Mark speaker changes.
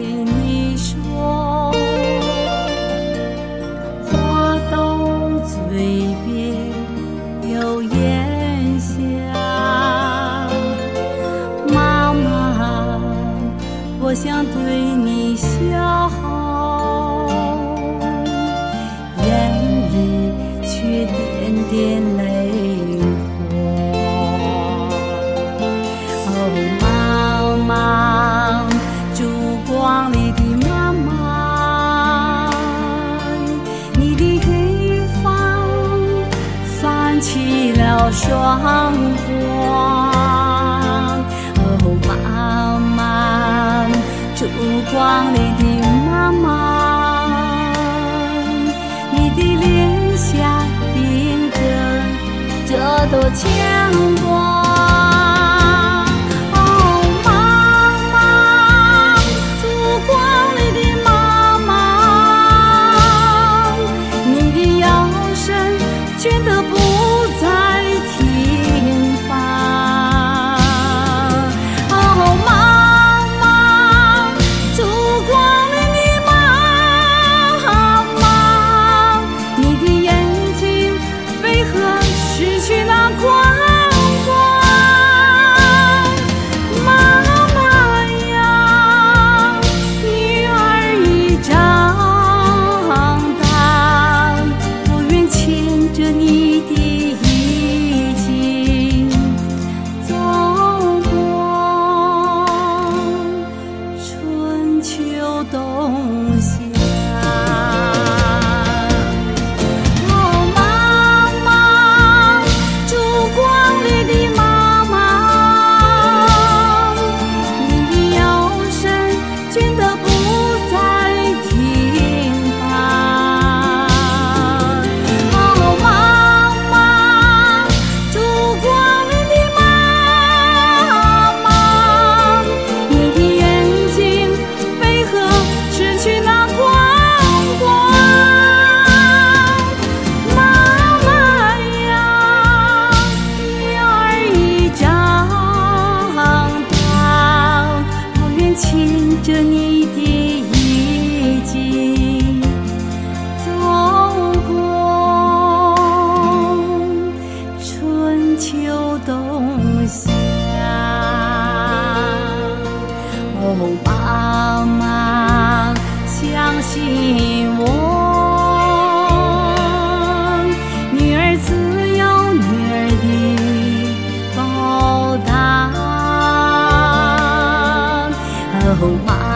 Speaker 1: 对你说话到嘴边又咽下妈妈我想对你起了霜光。哦，妈妈烛光里的妈妈，你的脸颊印着这朵牵挂。红马